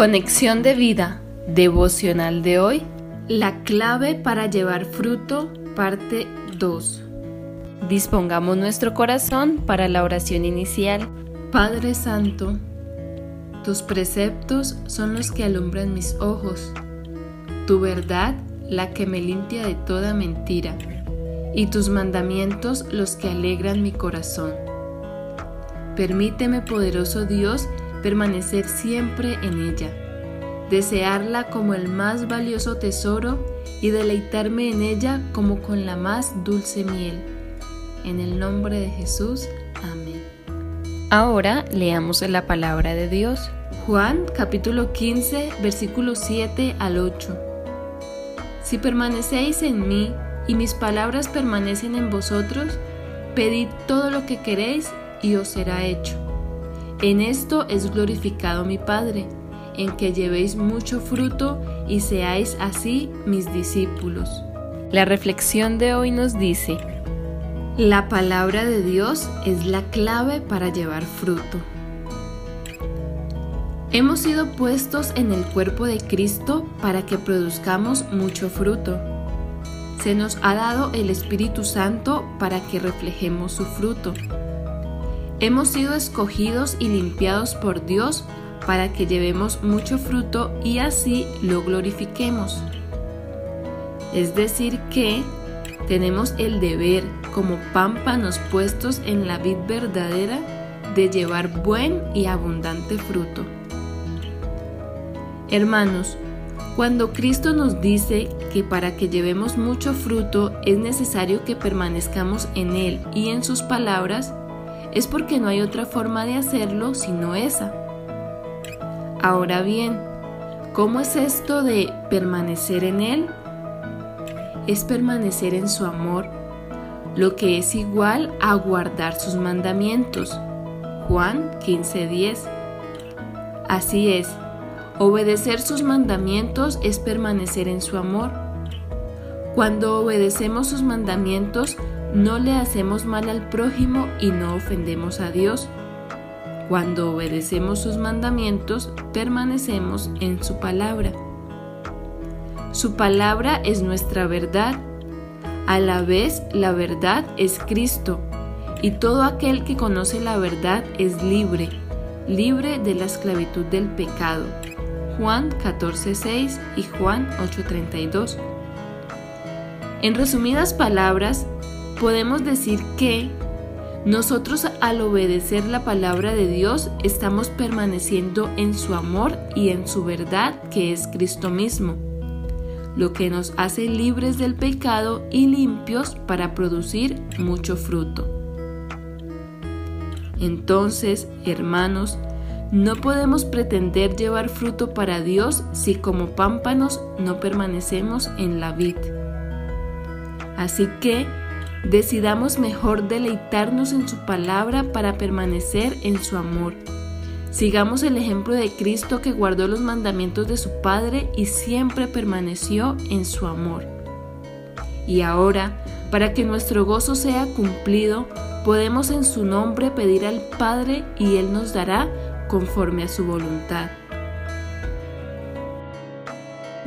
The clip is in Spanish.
Conexión de vida, devocional de hoy, la clave para llevar fruto, parte 2. Dispongamos nuestro corazón para la oración inicial. Padre Santo, tus preceptos son los que alumbran mis ojos, tu verdad la que me limpia de toda mentira, y tus mandamientos los que alegran mi corazón. Permíteme, poderoso Dios, permanecer siempre en ella, desearla como el más valioso tesoro y deleitarme en ella como con la más dulce miel. En el nombre de Jesús, amén. Ahora leamos la palabra de Dios. Juan capítulo 15 versículos 7 al 8. Si permanecéis en mí y mis palabras permanecen en vosotros, pedid todo lo que queréis y os será hecho. En esto es glorificado mi Padre, en que llevéis mucho fruto y seáis así mis discípulos. La reflexión de hoy nos dice, la palabra de Dios es la clave para llevar fruto. Hemos sido puestos en el cuerpo de Cristo para que produzcamos mucho fruto. Se nos ha dado el Espíritu Santo para que reflejemos su fruto. Hemos sido escogidos y limpiados por Dios para que llevemos mucho fruto y así lo glorifiquemos. Es decir que tenemos el deber, como pámpanos puestos en la vid verdadera, de llevar buen y abundante fruto. Hermanos, cuando Cristo nos dice que para que llevemos mucho fruto es necesario que permanezcamos en Él y en sus palabras, es porque no hay otra forma de hacerlo sino esa. Ahora bien, ¿cómo es esto de permanecer en Él? Es permanecer en su amor, lo que es igual a guardar sus mandamientos. Juan 15:10. Así es, obedecer sus mandamientos es permanecer en su amor. Cuando obedecemos sus mandamientos, no le hacemos mal al prójimo y no ofendemos a Dios. Cuando obedecemos sus mandamientos, permanecemos en su palabra. Su palabra es nuestra verdad. A la vez, la verdad es Cristo. Y todo aquel que conoce la verdad es libre, libre de la esclavitud del pecado. Juan 14:6 y Juan 8:32. En resumidas palabras, podemos decir que nosotros al obedecer la palabra de Dios estamos permaneciendo en su amor y en su verdad que es Cristo mismo, lo que nos hace libres del pecado y limpios para producir mucho fruto. Entonces, hermanos, no podemos pretender llevar fruto para Dios si como pámpanos no permanecemos en la vid. Así que Decidamos mejor deleitarnos en su palabra para permanecer en su amor. Sigamos el ejemplo de Cristo que guardó los mandamientos de su Padre y siempre permaneció en su amor. Y ahora, para que nuestro gozo sea cumplido, podemos en su nombre pedir al Padre y Él nos dará conforme a su voluntad.